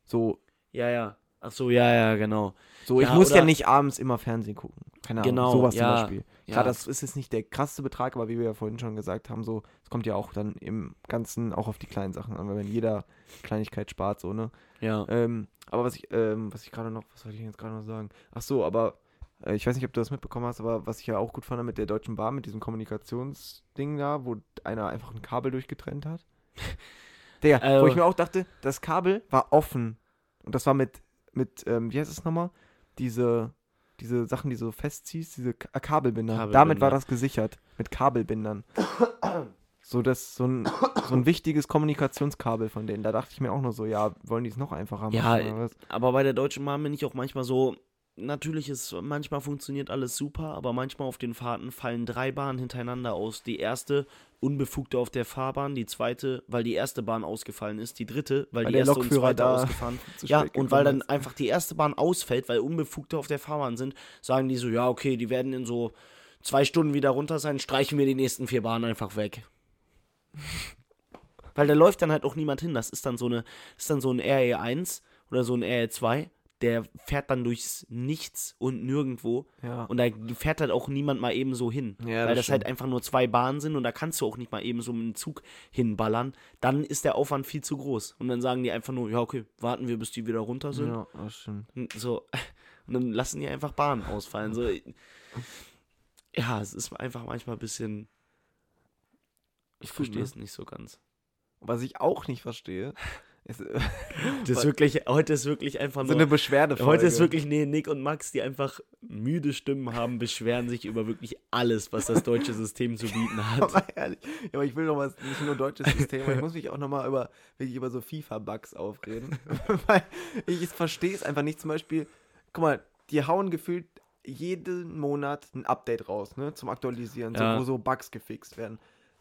So, Ja, ja. Ach so, ja, ja, genau. so ich Ja, muss ja nicht abends immer Fernsehen gucken. Keine Ahnung, Genau, sowas ja, zum Beispiel. Ja, Klar, das ist jetzt nicht der krasseste Betrag, aber wie wir ja vorhin schon gesagt haben, so, es kommt ja auch dann im Ganzen auch auf die kleinen Sachen an, weil wenn jeder Kleinigkeit spart, so, ne? ja. Ähm, aber was ich, ähm, was ich gerade noch, was wollte ich jetzt gerade noch sagen? Ach so, aber äh, ich weiß nicht, ob du das mitbekommen hast, aber was ich ja auch gut fand mit der Deutschen Bahn, mit diesem Kommunikationsding da, wo einer einfach ein Kabel durchgetrennt hat. <laughs> Der, wo Also- ich mir auch dachte, das Kabel war offen. Und das war mit, mit, ähm, wie heißt es nochmal? Diese, diese Sachen, die so festziehst, diese Ka äh, Kabelbinder. Kabelbinder. Damit war das gesichert. Mit Kabelbindern. So, das, so, ein, so ein wichtiges Kommunikationskabel von denen. Da dachte ich mir auch nur so, ja, wollen die es noch einfacher machen? Ja, oder was? Aber bei der Deutschen Bahn bin ich auch manchmal so, natürlich ist manchmal funktioniert alles super, aber manchmal auf den Fahrten fallen drei Bahnen hintereinander aus. Die erste Unbefugte auf der Fahrbahn, die zweite, weil die erste Bahn ausgefallen ist, die dritte, weil, Weil die erste und Lokführer zweite da ausgefahren. <laughs> Ja, und weil dann ist. einfach die erste Bahn ausfällt, weil Unbefugte auf der Fahrbahn sind, sagen die so, ja, okay, die werden in so zwei Stunden wieder runter sein, streichen wir die nächsten vier Bahnen einfach weg. <laughs> weil da läuft dann halt auch niemand hin. Das ist dann so eine, ist dann so ein RE1 oder so ein RE2, der fährt dann durchs Nichts und nirgendwo. Ja. Und da fährt halt auch niemand mal eben so hin. Ja, weil das halt stimmt. einfach nur zwei Bahnen sind und da kannst du auch nicht mal eben so mit einem Zug hinballern. Dann ist der Aufwand viel zu groß. Und dann sagen die einfach nur, ja, okay, warten wir, bis die wieder runter sind. ja, das stimmt. Und So. <laughs> Und dann lassen die einfach Bahnen ausfallen. So. Ja, es ist einfach manchmal ein bisschen. Ich Gut, verstehe ne? es nicht so ganz. Was ich auch nicht verstehe, äh, <laughs> <laughs> Das ist wirklich, heute ist wirklich einfach so nur. eine Beschwerde. Heute ist wirklich nee, Nick und Max, die einfach müde Stimmen haben, beschweren sich über wirklich alles, was das deutsche System zu bieten <laughs> hat. Aber ehrlich, ja, aber ich will noch was, nicht nur deutsches System, ich muss mich auch noch mal über, wirklich über so FIFA-Bugs aufreden. Weil ich verstehe es einfach nicht. Zum Beispiel, guck mal, die hauen gefühlt jeden Monat ein Update raus, ne, zum Aktualisieren, Ja. so, wo so Bugs gefixt werden.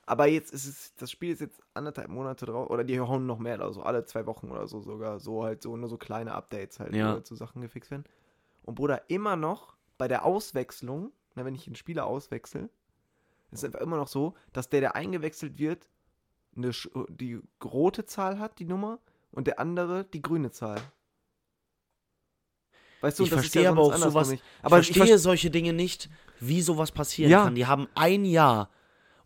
Aber jetzt ist es, das Spiel ist jetzt anderthalb Monate drauf, oder die hauen noch mehr, also alle zwei Wochen oder so sogar, so halt so, nur so kleine Updates halt, Ja. wo halt so Sachen gefixt werden. Und Bruder, immer noch bei der Auswechslung, na, wenn ich einen Spieler auswechsel, ist es einfach immer noch so, dass der, der eingewechselt wird, eine, die rote Zahl hat, die Nummer, und der andere die grüne Zahl. Weißt du, Ich das verstehe ja aber auch sowas- nicht. Aber ich ich verstehe verstehe solche Dinge nicht, wie sowas passieren Ja. kann. Die haben ein Jahr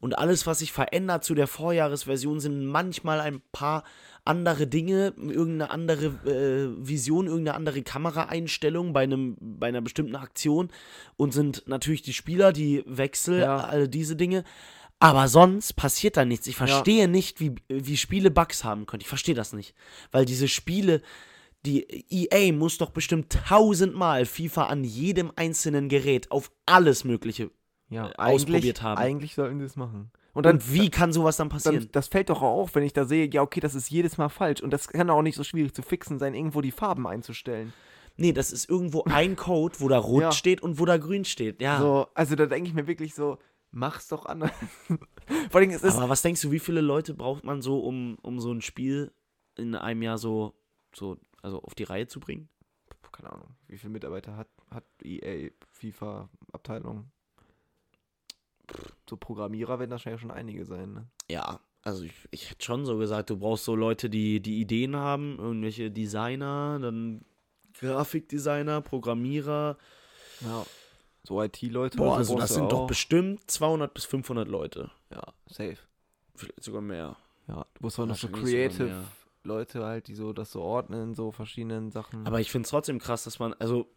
und alles, was sich verändert zu der Vorjahresversion, sind manchmal ein paar andere Dinge, irgendeine andere äh, Vision, irgendeine andere Kameraeinstellung bei, einem, bei einer bestimmten Aktion und sind natürlich die Spieler, die Wechsel, Ja. all diese Dinge. Aber sonst passiert da nichts. Ich verstehe nicht, wie, wie Spiele Bugs haben können. Ich verstehe das nicht. Weil diese Spiele, die EA muss doch bestimmt tausendmal FIFA an jedem einzelnen Gerät auf alles Mögliche. Ja, äh, eigentlich, ausprobiert haben. Eigentlich sollten sie es machen. Und Und dann, wie kann sowas dann dann, passieren? das fällt doch auch auf, wenn ich da sehe, ja, okay, das ist jedes Mal falsch. Und das kann auch nicht so schwierig zu fixen sein, irgendwo die Farben einzustellen. nee, das ist irgendwo ein Code, wo da <laughs> rot Ja. steht und wo da grün steht. Ja. So, also da denke ich mir wirklich so, mach's doch anders. <laughs> Vor allem, es ist, Aber was denkst du, wie viele Leute braucht man so, um, um so ein Spiel in einem Jahr so, so also auf die Reihe zu bringen? keine Ahnung, wie viele Mitarbeiter hat, hat EA, FIFA-Abteilung? So Programmierer werden wahrscheinlich schon einige sein, ne? Ja, also ich, ich hätte schon so gesagt, du brauchst so Leute, die die Ideen haben, irgendwelche Designer, dann Grafikdesigner, Programmierer. Ja. So IT-Leute. Boah, also so das sind doch bestimmt 200 bis 500 Leute. Ja, safe. Vielleicht sogar mehr. Ja, du musst auch noch so creative. Leute halt, die so das so ordnen, so verschiedenen Sachen. Aber ich finde es trotzdem krass, dass man, also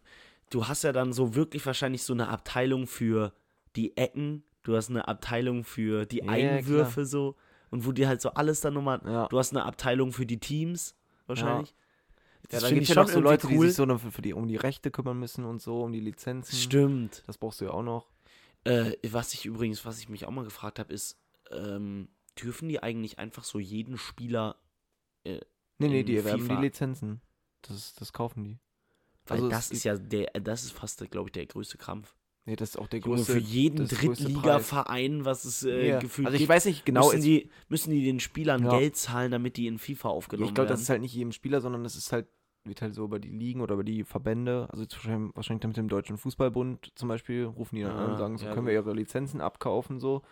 du hast ja dann so wirklich wahrscheinlich so eine Abteilung für die Ecken, du hast eine Abteilung für die Ja, Einwürfe so und wo dir halt so alles dann nochmal, ja. du hast eine Abteilung für die Teams wahrscheinlich. ja, Das da finde gibt ich ja noch so Leute, die cool. sich so für, die, um die Rechte kümmern müssen und so, um die Lizenzen. Stimmt. Das brauchst du ja auch noch. Äh, was ich übrigens, was ich mich auch mal gefragt habe, ist, ähm, dürfen die eigentlich einfach so jeden Spieler, Nee, nee, In die erwerben die Lizenzen. Das, das kaufen die. weil Also es das ist ja der, das ist fast, glaube ich, der größte Krampf. Nee, das ist auch der größte. für jeden. Drittliga-Verein, was es äh, Ja. gefühlt Also ich gibt, weiß nicht genau, müssen, die, müssen die den Spielern Ja. Geld zahlen, damit die in FIFA aufgenommen ich glaube, werden. das ist halt nicht jedem Spieler, sondern das ist halt, wird halt so über die Ligen oder über die Verbände, also wahrscheinlich dann mit dem Deutschen Fußballbund zum Beispiel, rufen die dann an Ah, und sagen, so ja, können wir ihre Lizenzen abkaufen, so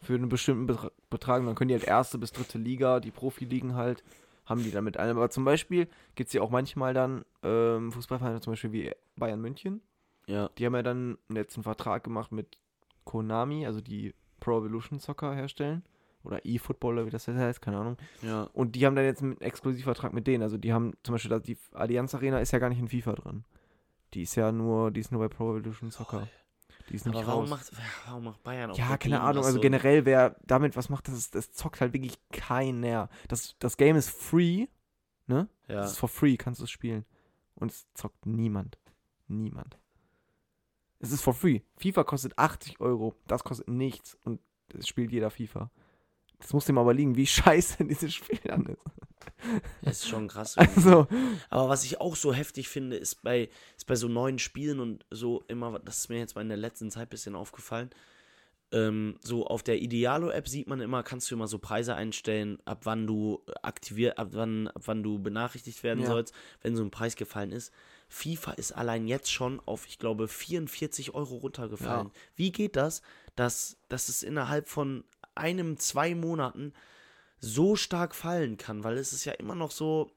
für einen bestimmten Betra Betrag. Und dann können die halt erste bis dritte Liga, die Profiligen halt, haben die damit ein. Aber zum Beispiel gibt es ja auch manchmal dann ähm, Fußballvereine, zum Beispiel wie Bayern München, ja. die haben ja dann jetzt einen Vertrag gemacht mit Konami, also die Pro Evolution Soccer herstellen. Oder E-Football, oder wie das jetzt heißt, keine Ahnung. ja. Und die haben dann jetzt einen Exklusivvertrag mit denen. Also die haben zum Beispiel, da- die Allianz Arena ist ja gar nicht in FIFA drin. Die ist ja nur, die ist nur bei Pro Evolution Soccer. Die ist Aber warum raus. macht, warum macht Bayern auch ja, keine Ahnung. Also so? generell, wer damit was macht, das, ist, das zockt halt wirklich keiner. Das, das Game ist free, ne? Ja. Das ist for free, kannst du es spielen. Und es zockt niemand. Niemand. Es ist for free. FIFA kostet 80 Euro. Das kostet nichts. Und es spielt jeder FIFA. Das muss dem aber liegen, wie <laughs> scheiße dieses Spiel dann ist. Das ist schon krass. <laughs> Also, Aber was ich auch so heftig finde, ist bei, ist bei so neuen Spielen und so immer, das ist mir jetzt mal in der letzten Zeit ein bisschen aufgefallen. Ähm, so auf der Idealo-App sieht man immer, kannst du immer so Preise einstellen, ab wann du aktiviert, ab wann, ab wann du benachrichtigt werden Ja. sollst, wenn so ein Preis gefallen ist. FIFA ist allein jetzt schon auf, ich glaube, 44 Euro runtergefallen. Ja. Wie geht das, dass, dass es innerhalb von einem, zwei Monaten so stark fallen kann? Weil es ist ja immer noch so,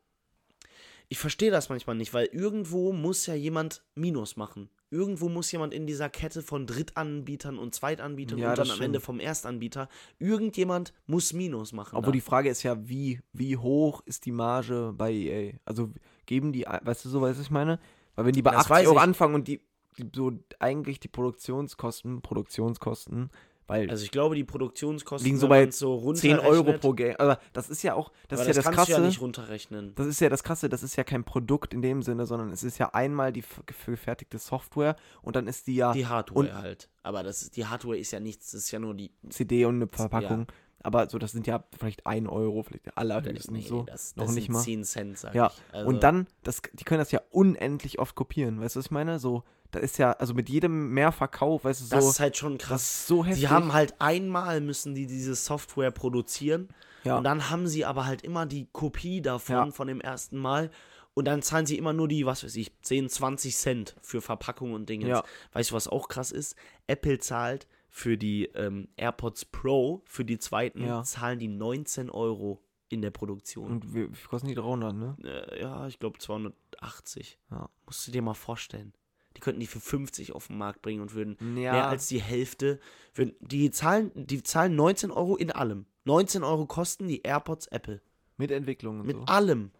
ich verstehe das manchmal nicht, weil irgendwo muss ja jemand Minus machen. Irgendwo muss jemand in dieser Kette von Drittanbietern und Zweitanbietern Ja, und dann am Ende vom Erstanbieter, irgendjemand muss Minus machen. obwohl da. die Frage ist ja, wie, wie hoch ist die Marge bei EA? Also geben die, weißt du so, was ich meine? Weil wenn die bei Das 80 weiß Euro ich. anfangen und die, die so eigentlich die Produktionskosten, Produktionskosten, weil also ich glaube, die Produktionskosten Liegen so bei so 10 Euro pro Game, aber das ist ja auch, das aber ist ja das du ja Krasse. nicht runterrechnen. Das ist ja das Krasse, das ist ja kein Produkt in dem Sinne, sondern es ist ja einmal die gefertigte Software und dann ist die ja Die Hardware halt. Aber das die Hardware ist ja nichts, das ist ja nur die. CD und eine Verpackung. Aber so, das sind ja vielleicht 1 Euro, vielleicht allerhöchstens Nee, so. das, noch das nicht mal. 10 Cent, sag Ja, ich. Also, Und dann, das, die können das ja unendlich oft kopieren, weißt du, was ich meine? So, da ist ja, also mit jedem Mehrverkauf, weißt du, so, Das ist halt schon krass. so heftig. Die haben halt einmal müssen die diese Software produzieren ja, und dann haben sie aber halt immer die Kopie davon Ja. von dem ersten Mal und dann zahlen sie immer nur die, was weiß ich, 10, 20 Cent für Verpackung und Dinge. Ja. Weißt du, was auch krass ist? Apple zahlt für die ähm, AirPods Pro, für die zweiten, Ja. zahlen die 19 Euro in der Produktion. und wie, wie kosten die 300, ne? Äh, ja, ich glaube 280. Ja. Musst du dir mal vorstellen. Die könnten die für 50 auf den Markt bringen und würden Ja, mehr als die Hälfte. Würden, die, zahlen, die zahlen 19 Euro in allem. 19 Euro kosten die AirPods Apple. mit Entwicklung und Mit so. allem.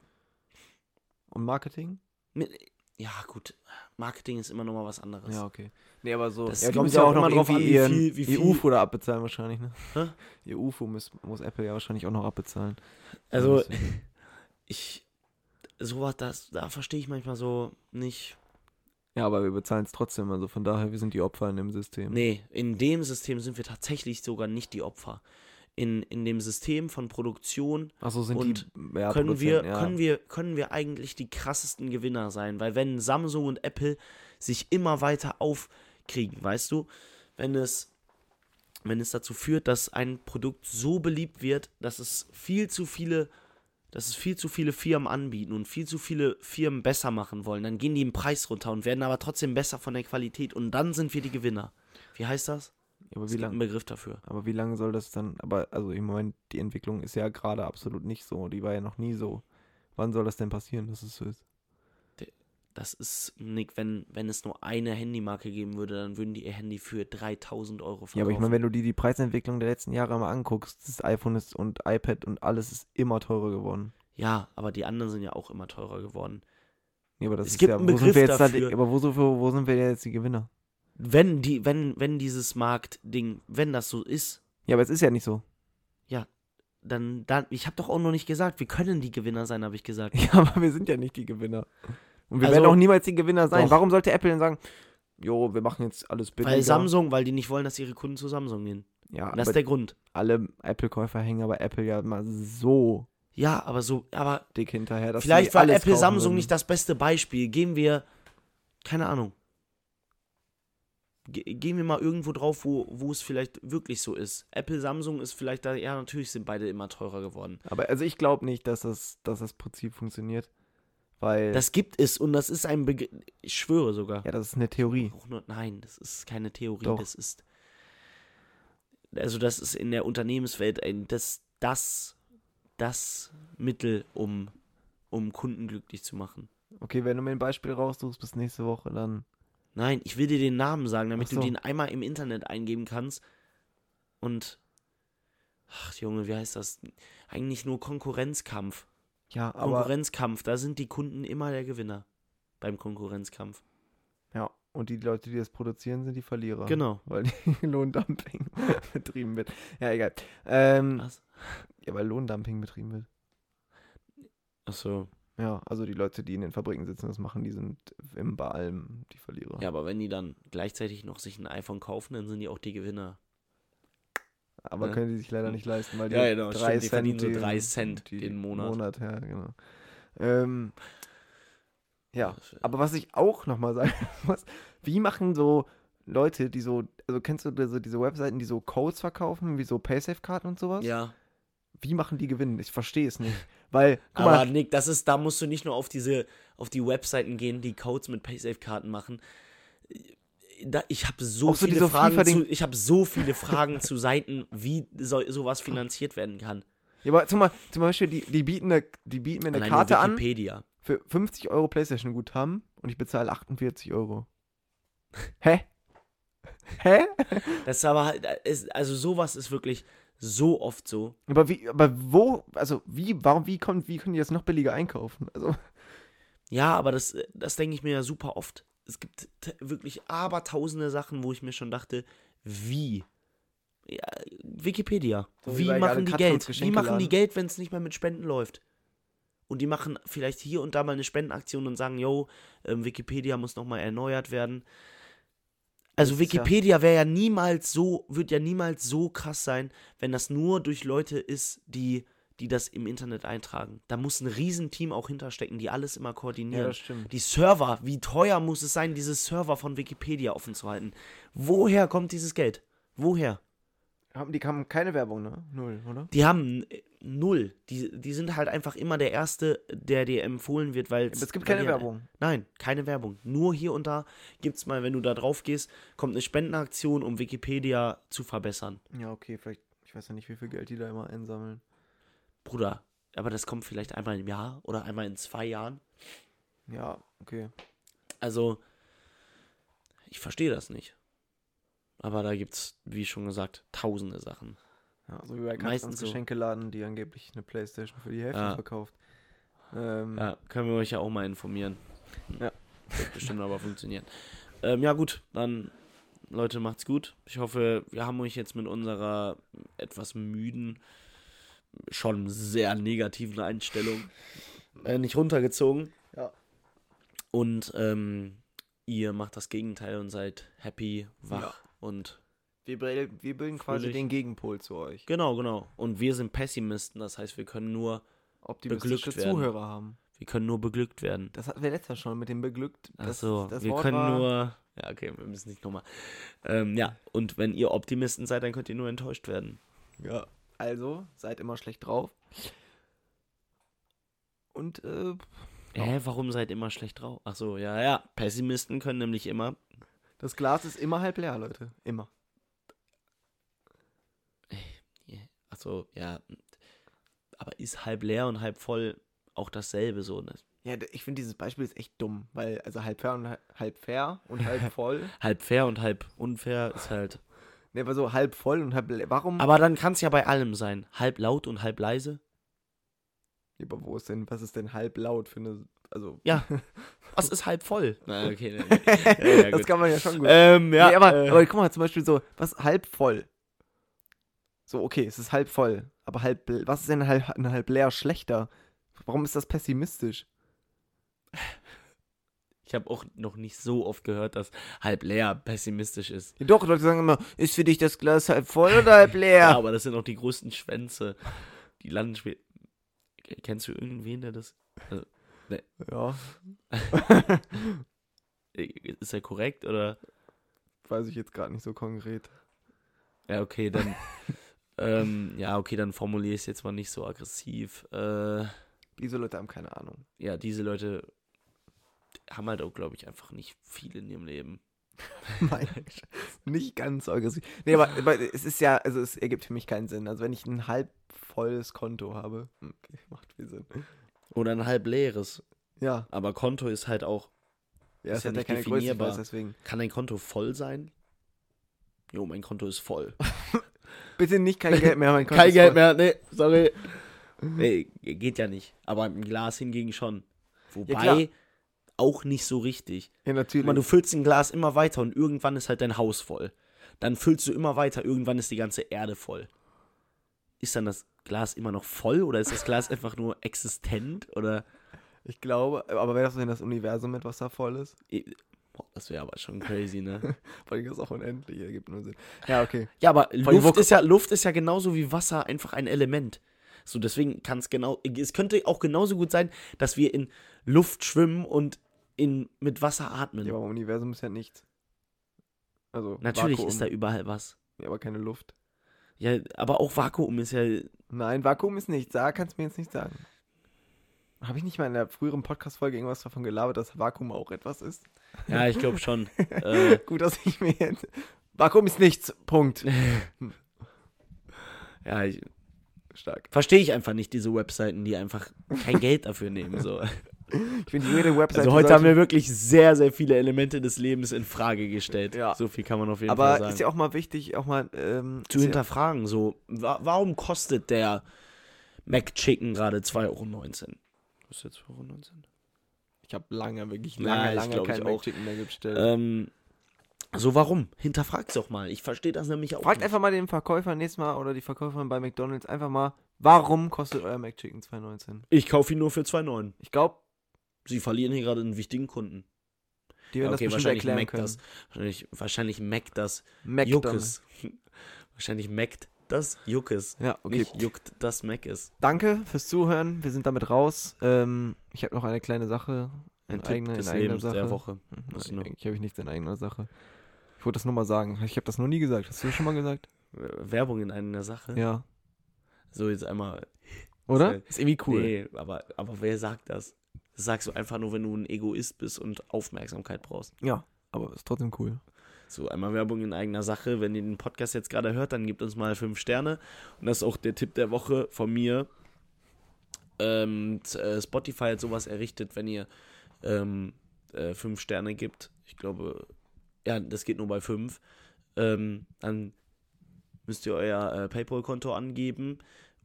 Und Marketing? Mit, ja, gut. Marketing ist immer noch mal was anderes. Ja, okay. Nee, aber so, Das ja, kommt müssen ja auch auch noch drauf irgendwie an, wie ihren, viel- wie ihr viel- UFO da abbezahlen wahrscheinlich, ne? Hä? Ihr UFO muss, muss Apple ja wahrscheinlich auch noch abbezahlen. Also, Deswegen. ich. Sowas, das, da verstehe ich manchmal so nicht. Ja, aber wir bezahlen es trotzdem, also von daher, wir sind die Opfer in dem System. Nee, in dem System sind wir tatsächlich sogar nicht die Opfer. In, in dem System von Produktion Achso, sind Und die ja, können, wir, ja. können, wir, können wir eigentlich die krassesten Gewinner sein. Weil wenn Samsung und Apple sich immer weiter aufkriegen, weißt du, wenn es, wenn es dazu führt, dass ein Produkt so beliebt wird, dass es viel zu viele, dass es viel zu viele Firmen anbieten und viel zu viele Firmen besser machen wollen, dann gehen die im Preis runter und werden aber trotzdem besser von der Qualität und dann sind wir die Gewinner. Wie heißt das? aber Es wie lange Begriff dafür. aber wie lange soll das dann, aber also im Moment, die Entwicklung ist ja gerade absolut nicht so, die war ja noch nie so. Wann soll das denn passieren, dass es so ist? Das ist, Nick, wenn, wenn es nur eine Handymarke geben würde, dann würden die ihr Handy für 3000 Euro verkaufen. Ja, aber ich meine, wenn du dir die Preisentwicklung der letzten Jahre mal anguckst, das iPhone ist und iPad und alles ist immer teurer geworden. Ja, aber die anderen sind ja auch immer teurer geworden. Ja, aber das Es ist gibt ja, einen Begriff da, dafür. aber wo, wo, sind wir jetzt die Gewinner? Wenn die, wenn, wenn dieses Marktding, wenn das so ist, Ja, aber es ist ja nicht so. dann, dann, ich habe doch auch noch nicht gesagt, wir können die Gewinner sein, habe ich gesagt. <laughs> Ja, aber wir sind ja nicht die Gewinner. Und wir Also- werden auch niemals die Gewinner sein. Doch. Warum sollte Apple denn sagen, jo, wir machen jetzt alles billiger? Weil Samsung, weil die nicht wollen, dass ihre Kunden zu Samsung gehen. ja, das ist der Grund. alle Apple-Käufer hängen aber Apple ja mal so Ja, aber so, aber dick hinterher, vielleicht war Apple Samsung würden. nicht das beste Beispiel. Gehen wir, keine Ahnung. Ge gehen wir mal irgendwo drauf, wo, wo es vielleicht wirklich so ist. Apple, Samsung ist vielleicht da, ja, natürlich sind beide immer teurer geworden. Aber also ich glaube nicht, dass das, dass das Prinzip funktioniert. Weil, Das gibt es und das ist ein Begriff, ich schwöre sogar. ja, das ist eine Theorie. Nein, das ist keine Theorie, Doch. das ist, also das ist in der Unternehmenswelt ein, das, das, das Mittel, um, um Kunden glücklich zu machen. Okay, wenn du mir ein Beispiel raussuchst bis nächste Woche, dann. Nein, ich will dir den Namen sagen, damit so. du den einmal im Internet eingeben kannst. Und. Ach, Junge, wie heißt das? Eigentlich nur Konkurrenzkampf. Ja, aber. Konkurrenzkampf, da sind die Kunden immer der Gewinner. Beim Konkurrenzkampf. Ja, und die Leute, die das produzieren, sind die Verlierer. Genau. Weil die <laughs> Lohndumping <laughs> betrieben wird. Ja, egal. Ähm, Was? ja, weil Lohndumping betrieben wird. Achso. Ja, also die Leute, die in den Fabriken sitzen, das machen, die sind im bei allem die Verlierer. Ja, aber wenn die dann gleichzeitig noch sich ein iPhone kaufen, dann sind die auch die Gewinner. Aber Ja. können die sich leider nicht leisten, weil die Ja, genau, drei stimmt, die verdienen so den- drei Cent den Monat. ja, genau. Ähm, ja, aber was ich auch nochmal sagen <laughs> muss, wie machen so Leute, die so, also kennst du diese, diese Webseiten, die so Codes verkaufen, wie so Paysafe-Karten und sowas? Ja. Wie machen die Gewinn? Ich verstehe es nicht. Weil, Aber mal, Nick, das ist, da musst du nicht nur auf diese, auf die Webseiten gehen, die Codes mit Paysafe-Karten machen. Da, ich habe so so viele Fragen zu, ich habe so viele <laughs> Fragen zu Seiten, wie so, sowas finanziert werden kann. ja, aber zum, Beispiel, die, die, bieten eine, die bieten mir eine Allein Karte an für 50 Euro Playstation Guthaben und ich bezahle 48 Euro. Hä? <laughs> Hä? Das ist aber halt, also sowas ist wirklich so oft so. Aber wie, aber wo, also wie, warum, wie kommt, wie können die das noch billiger einkaufen? Also, Ja, aber das, das denke ich mir ja super oft. Es gibt wirklich abertausende Sachen, wo ich mir schon dachte, wie? Ja, Wikipedia. So wie machen die Geld? Wie machen die Geld, wenn es nicht mehr mit Spenden läuft? Und die machen vielleicht hier und da mal eine Spendenaktion und sagen, yo, ähm, Wikipedia muss nochmal erneuert werden. Also Wikipedia wäre ja niemals so, wird ja niemals so krass sein, wenn das nur durch Leute ist, die, die das im Internet eintragen. Da muss ein Riesenteam auch hinterstecken, die alles immer koordinieren. stimmt. Die Server, wie teuer muss es sein, diese Server von Wikipedia offen zu halten? Woher kommt dieses Geld? Woher? Haben, die haben keine Werbung, ne? Null, oder? Die haben äh, null. Die, die sind halt einfach immer der Erste, der dir empfohlen wird, weil es gibt keine die- Werbung. Nein, keine Werbung. Nur hier und da gibt es mal, wenn du da drauf gehst, kommt eine Spendenaktion, um Wikipedia zu verbessern. Ja, okay, vielleicht, ich weiß ja nicht, wie viel Geld die da immer einsammeln. Bruder, aber das kommt vielleicht einmal im Jahr oder einmal in zwei Jahren. Ja, okay. Also, ich verstehe das nicht. Aber da gibt's, wie schon gesagt, tausende Sachen. Ja, so wie bei Meistens Meistens so. Geschenkeladen, die angeblich eine Playstation für die Hälfte Ja. verkauft. Ähm, Ja, können wir euch ja auch mal informieren. <laughs> Ja. Wird bestimmt aber funktionieren. Ähm, ja, gut, dann, Leute, macht's gut. Ich hoffe, wir haben euch jetzt mit unserer etwas müden, schon sehr negativen Einstellung äh, nicht runtergezogen. Ja. Und ähm, ihr macht das Gegenteil und seid happy, wach Ja. und Wir, bilden, wir bilden quasi Fröhlich. den Gegenpol zu euch. Genau, genau. Und wir sind Pessimisten, das heißt, wir können nur, Optimistische Beglückt werden. Zuhörer haben. wir können nur beglückt werden. Das hatten wir letztes Mal schon mit dem beglückt. Ach Das, so, das wir Wort können war, nur. Ja, okay, wir müssen nicht nochmal. Ähm, ja, und wenn ihr Optimisten seid, dann könnt ihr nur enttäuscht werden. Ja. Also, seid immer schlecht drauf. Und, äh. Hä, warum seid immer schlecht drauf? Ach so, ja, ja. Pessimisten können nämlich immer. das Glas ist immer halb leer, Leute. Immer. Ach so, ja. Aber ist halb leer und halb voll auch dasselbe so? Ne? Ja, ich finde dieses Beispiel ist echt dumm, weil, also halb fair und halb- halb fair und halb <laughs> voll. Halb fair und halb unfair ist halt. Ne, aber so halb voll und halb leer. Warum? Aber dann kann es ja bei allem sein. Halb laut und halb leise. Ja, aber wo ist denn, was ist denn halb laut für eine, also. <laughs> Ja. <laughs> Was ist halb voll? Na, okay. <laughs> ne, ne. Ja, ja, das kann man ja schon gut. Ähm, ja. nee, aber, äh, aber guck mal, zum Beispiel so, was halb voll? So, okay, es ist halb voll. Aber halb, was ist denn halb, ein halb leer schlechter? Warum ist das pessimistisch? Ich habe auch noch nicht so oft gehört, dass halb leer pessimistisch ist. Ja, doch, Leute sagen immer, ist für dich das Glas halb voll oder halb leer? <laughs> Ja, aber das sind auch die größten Schwänze. Die landen spät. Kennst du irgendwen, der das. ja, äh, <laughs> Ist er korrekt oder? weiß ich jetzt gerade nicht so konkret. Ja, okay, dann. <laughs> ähm, ja, okay, dann formuliere ich es jetzt mal nicht so aggressiv. Äh, Diese Leute haben keine Ahnung. ja, diese Leute haben halt auch, glaube ich, einfach nicht viel in ihrem Leben. <laughs> Nicht ganz aggressiv. Nee, aber, aber es ist ja, also es ergibt für mich keinen Sinn. Also wenn ich ein halb volles Konto habe, okay, macht viel Sinn. Oder ein halb leeres. Ja, Aber Konto ist halt auch. ja, Ist es ja hat ja nicht Größe, definierbar. weiß deswegen. Kann dein Konto voll sein? Jo, mein Konto ist voll. <laughs> Bitte nicht kein Geld mehr, mein <laughs> Konto Kein Geld voll. mehr, nee, sorry. Nee, geht ja nicht. Aber im Glas hingegen schon. Wobei klar. Auch nicht so richtig. Ja, natürlich. Mal, du füllst ein Glas immer weiter und irgendwann ist halt dein Haus voll. Dann füllst du immer weiter, irgendwann ist die ganze Erde voll. Ist dann das Glas immer noch voll oder ist das Glas einfach nur existent? Oder ich glaube, aber wäre das denn das Universum mit, was da voll ist? Oh, das wäre aber schon crazy, ne? <laughs> Vor allem ist auch unendlich, ergibt nur Sinn. Ja, okay. ja, aber Luft ist ja, Luft ist ja genauso wie Wasser einfach ein Element. So, deswegen kann es genau, es könnte auch genauso gut sein, dass wir in Luft schwimmen und in, mit Wasser atmen. Ja, aber im Universum ist ja nichts. Also, Natürlich Vakuum. ist da überall was. Ja, aber keine Luft. Ja, aber auch Vakuum ist ja. Nein, Vakuum ist nichts. Da kannst du mir jetzt nicht sagen. Habe ich nicht mal in der früheren Podcast-Folge irgendwas davon gelabert, dass Vakuum auch etwas ist? Ja, ich glaube schon. <laughs> äh, Gut, dass ich mir jetzt. Vakuum ist nichts. Punkt. <laughs> ja, ich, Stark. verstehe ich einfach nicht, diese Webseiten, die einfach kein Geld dafür nehmen. So. <laughs> Ich finde, jede Website. Also heute haben wir wirklich sehr, sehr viele Elemente des Lebens in Frage gestellt. Ja. So viel kann man auf jeden Aber Fall sagen. ist ja auch mal wichtig, auch mal. Ähm, zu ist ja, hinterfragen, so, wa warum kostet der McChicken gerade 2,19 Euro? Kostet 2,19 Euro? ich habe lange, wirklich Ja, lange, ich lange glaub, ich kein auch. McChicken mehr bestellt. Ähm, so, warum? Hinterfrag's doch mal. Ich verstehe das nämlich auch Fragt nicht. einfach mal den Verkäufer nächstes Mal oder die Verkäuferin bei McDonalds einfach mal, warum kostet euer McChicken 2,19? Ich kaufe ihn nur für 2,9. Ich glaube, Sie verlieren hier gerade einen wichtigen Kunden. die werden Ja, okay, das bestimmt wahrscheinlich erklären Mac können. das. Wahrscheinlich, wahrscheinlich Mac das McDonald's. Juckes. <laughs> wahrscheinlich Mac das Juckes. Ja, okay. Nicht juckt das Mac ist. Danke fürs Zuhören. Wir sind damit raus. Ähm, ich habe noch eine kleine Sache. Ein eigener, des in eigener Lebens Sache. der Woche. Was Nein, eigentlich habe ich nichts in eigener Sache. Ich wollte das nur mal sagen. Ich habe das noch nie gesagt. Hast du das schon mal gesagt? Werbung in einer Sache. Ja. So jetzt einmal. Oder? Ist Ist irgendwie cool. Nee, aber, aber wer sagt das? Das sagst du einfach nur, wenn du ein Egoist bist und Aufmerksamkeit brauchst. Ja, aber ist trotzdem cool. So, einmal Werbung in eigener Sache. Wenn ihr den Podcast jetzt gerade hört, dann gebt uns mal fünf Sterne. Und das ist auch der Tipp der Woche von mir. Ähm, äh, Spotify hat sowas errichtet, wenn ihr ähm, äh, fünf Sterne gibt. Ich glaube, ja, das geht nur bei fünf. Ähm, dann müsst ihr euer äh, PayPal-Konto angeben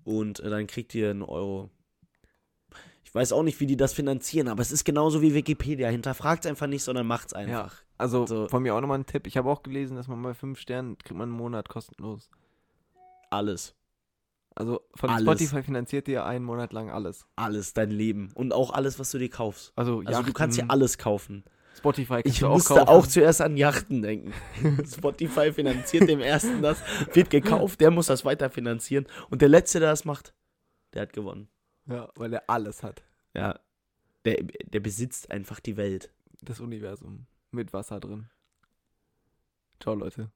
und äh, dann kriegt ihr einen Euro. Weiß auch nicht, wie die das finanzieren, aber es ist genauso wie Wikipedia. Hinterfragt es einfach nicht, sondern macht's einfach. Also So. von mir auch nochmal ein Tipp. Ich habe auch gelesen, dass man bei 5 Sternen kriegt man einen Monat kostenlos. Alles. Also von Alles. Spotify finanziert dir einen Monat lang alles. alles dein Leben und auch alles, was du dir kaufst. Also, Also du kannst ja Yachten, alles kaufen. Spotify kannst Ich du auch musste kaufen. auch zuerst an Yachten denken. <laughs> Spotify finanziert dem ersten das, wird gekauft, der muss das weiterfinanzieren und der letzte, der das macht, der hat gewonnen. Ja, weil er alles hat. Ja, der, der besitzt einfach die Welt. Das Universum. Mit Wasser drin. Ciao, Leute.